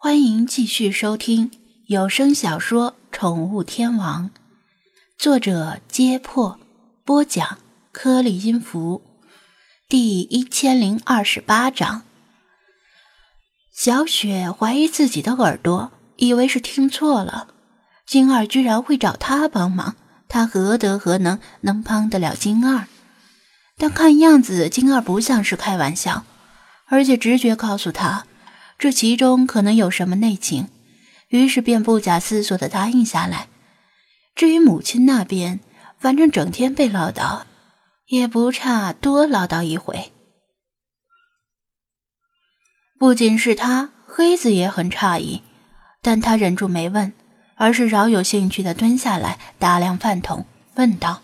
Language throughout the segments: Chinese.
欢迎继续收听有声小说《宠物天王》，作者：揭破，播讲：颗粒音符，第一千零二十八章。小雪怀疑自己的耳朵，以为是听错了。金二居然会找她帮忙，她何德何能能帮得了金二？但看样子，金二不像是开玩笑，而且直觉告诉他。这其中可能有什么内情，于是便不假思索的答应下来。至于母亲那边，反正整天被唠叨，也不差多唠叨一回。不仅是他，黑子也很诧异，但他忍住没问，而是饶有兴趣的蹲下来打量饭桶，问道：“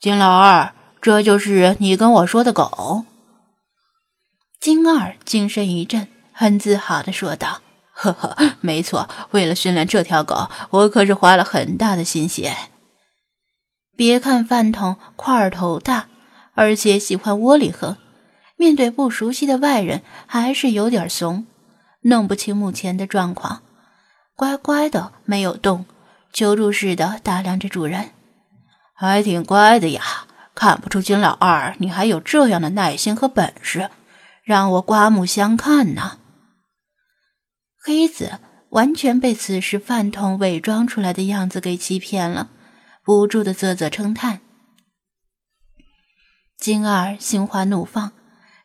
金老二，这就是你跟我说的狗？”金二精神一振。很自豪地说道：“呵呵，没错，为了训练这条狗，我可是花了很大的心血。别看饭桶块头大，而且喜欢窝里横，面对不熟悉的外人还是有点怂，弄不清目前的状况，乖乖的没有动，求助似的打量着主人，还挺乖的呀。看不出金老二你还有这样的耐心和本事，让我刮目相看呢。”黑子完全被此时饭桶伪装出来的样子给欺骗了，不住的啧啧称叹。金二心花怒放，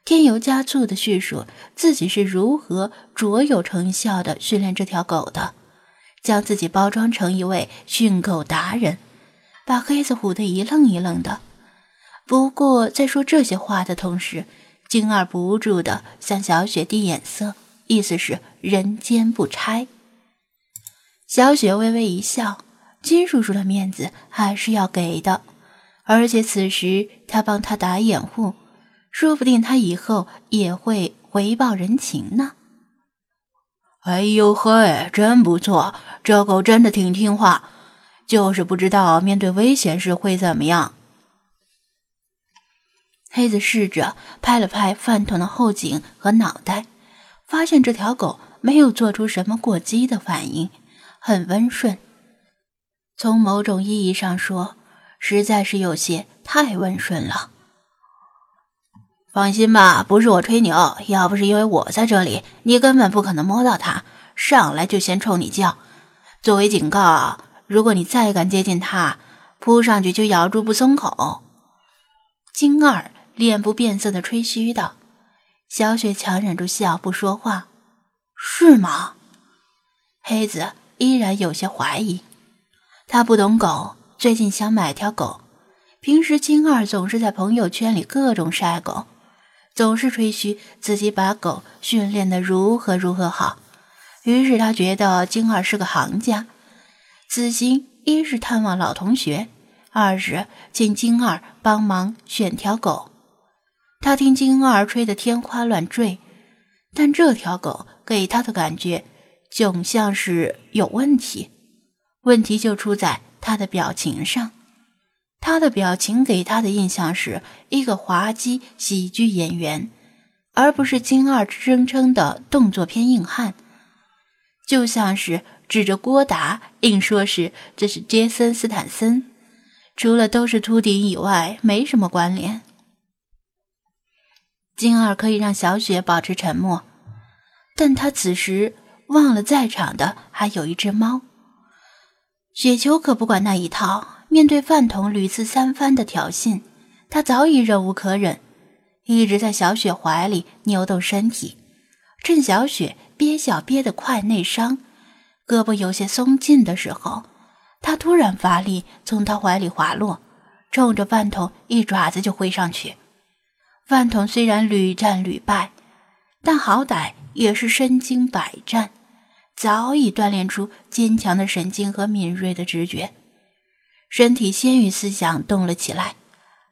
添油加醋的叙述自己是如何卓有成效的训练这条狗的，将自己包装成一位训狗达人，把黑子唬得一愣一愣的。不过在说这些话的同时，金二不住的向小雪递眼色。意思是人间不拆。小雪微微一笑，金叔叔的面子还是要给的，而且此时他帮他打掩护，说不定他以后也会回报人情呢。哎呦嘿，真不错，这狗真的挺听话，就是不知道面对危险时会怎么样。黑子试着拍了拍饭桶的后颈和脑袋。发现这条狗没有做出什么过激的反应，很温顺。从某种意义上说，实在是有些太温顺了。放心吧，不是我吹牛，要不是因为我在这里，你根本不可能摸到它。上来就先冲你叫，作为警告，如果你再敢接近它，扑上去就咬住不松口。金二脸不变色的吹嘘道。小雪强忍住笑，不说话。是吗？黑子依然有些怀疑。他不懂狗，最近想买条狗。平时金二总是在朋友圈里各种晒狗，总是吹嘘自己把狗训练的如何如何好。于是他觉得金二是个行家。此行一是探望老同学，二是请金二帮忙选条狗。他听金二吹得天花乱坠，但这条狗给他的感觉总像是有问题。问题就出在他的表情上，他的表情给他的印象是一个滑稽喜剧演员，而不是金二声称的动作片硬汉，就像是指着郭达硬说是这是杰森斯坦森，除了都是秃顶以外没什么关联。金二可以让小雪保持沉默，但他此时忘了在场的还有一只猫。雪球可不管那一套，面对饭桶屡次三番的挑衅，他早已忍无可忍，一直在小雪怀里扭动身体，趁小雪憋笑憋得快内伤，胳膊有些松劲的时候，他突然发力从他怀里滑落，冲着饭桶一爪子就挥上去。饭桶虽然屡战屡败，但好歹也是身经百战，早已锻炼出坚强的神经和敏锐的直觉，身体先于思想动了起来，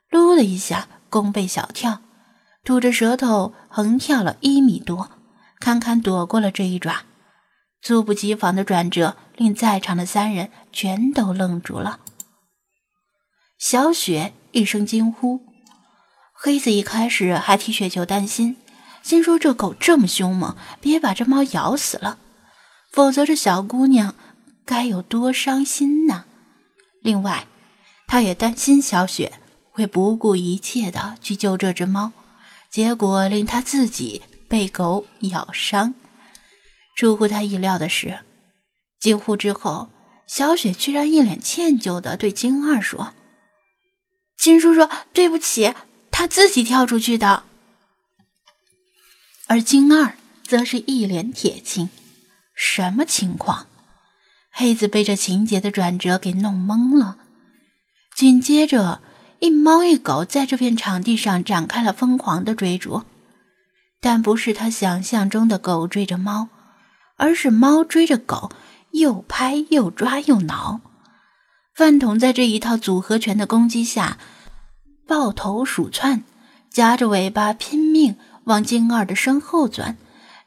噜的一下，弓背小跳，吐着舌头横跳了一米多，堪堪躲过了这一爪。猝不及防的转折令在场的三人全都愣住了。小雪一声惊呼。黑子一开始还替雪球担心，心说这狗这么凶猛，别把这猫咬死了。否则这小姑娘该有多伤心呢？另外，他也担心小雪会不顾一切的去救这只猫，结果令他自己被狗咬伤。出乎他意料的是，惊呼之后，小雪居然一脸歉疚的对金二说：“金叔叔，对不起，他自己跳出去的。”而金二则是一脸铁青。什么情况？黑子被这情节的转折给弄懵了。紧接着，一猫一狗在这片场地上展开了疯狂的追逐，但不是他想象中的狗追着猫，而是猫追着狗，又拍又抓又挠。饭桶在这一套组合拳的攻击下，抱头鼠窜，夹着尾巴拼命往金二的身后钻。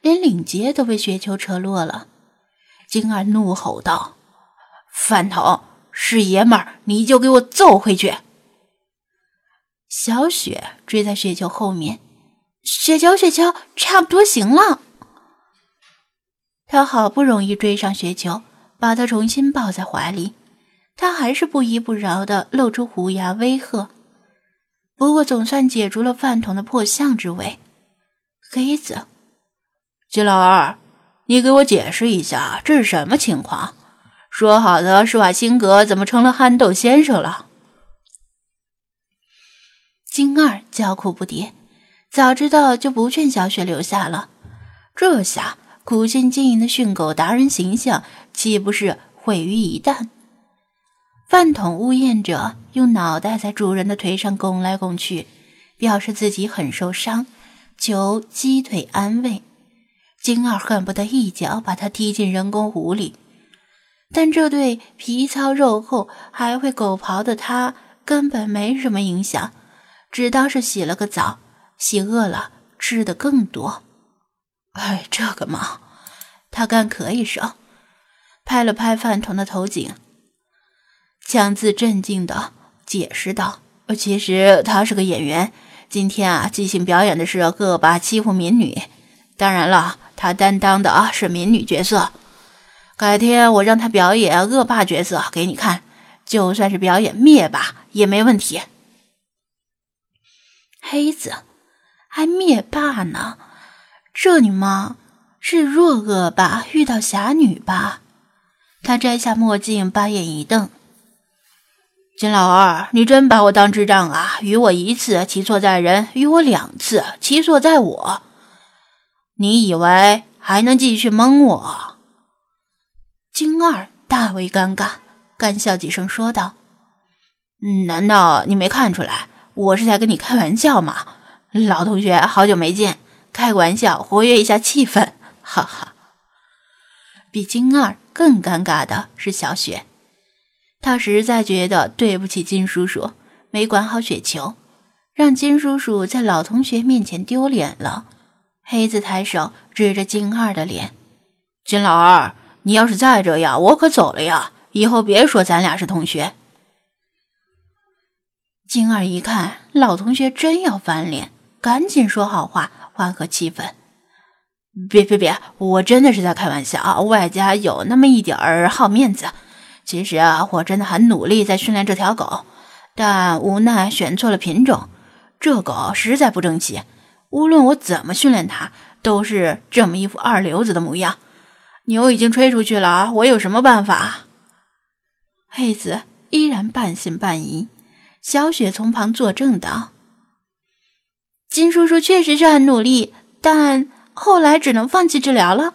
连领结都被雪球扯落了，金二怒吼道：“饭桶是爷们儿，你就给我揍回去！”小雪追在雪球后面，雪球，雪球，差不多行了。他好不容易追上雪球，把他重新抱在怀里，他还是不依不饶的露出虎牙威吓。不过总算解除了饭桶的破相之危，黑子。金老二，你给我解释一下，这是什么情况？说好的施瓦辛格怎么成了憨豆先生了？金二叫苦不迭，早知道就不劝小雪留下了。这下苦心经营的训狗达人形象岂不是毁于一旦？饭桶呜咽着，用脑袋在主人的腿上拱来拱去，表示自己很受伤，求鸡腿安慰。金二恨不得一脚把他踢进人工湖里，但这对皮糙肉厚、还会狗刨的他根本没什么影响，只当是洗了个澡，洗饿了吃的更多。哎，这个嘛，他干咳一声，拍了拍饭桶的头颈，强自镇静的解释道：“其实他是个演员，今天啊，即兴表演的是恶霸欺负民女，当然了。”他担当的啊是民女角色，改天我让他表演恶霸角色给你看，就算是表演灭霸也没问题。黑子还灭霸呢？这你妈是弱恶霸遇到侠女吧？他摘下墨镜，把眼一瞪：“金老二，你真把我当智障啊？与我一次，其错在人；与我两次，其错在我。”你以为还能继续蒙我？金二大为尴尬，干笑几声说道：“难道你没看出来我是在跟你开玩笑吗？老同学，好久没见，开个玩笑，活跃一下气氛，哈哈。”比金二更尴尬的是小雪，他实在觉得对不起金叔叔，没管好雪球，让金叔叔在老同学面前丢脸了。黑子抬手指着金二的脸：“金老二，你要是再这样，我可走了呀！以后别说咱俩是同学。”金二一看老同学真要翻脸，赶紧说好话缓和气氛：“别别别，我真的是在开玩笑啊，外加有那么一点儿好面子。其实啊，我真的很努力在训练这条狗，但无奈选错了品种，这狗实在不争气。”无论我怎么训练它，都是这么一副二流子的模样。牛已经吹出去了，我有什么办法？黑子依然半信半疑。小雪从旁作证道：“金叔叔确实是很努力，但后来只能放弃治疗了。”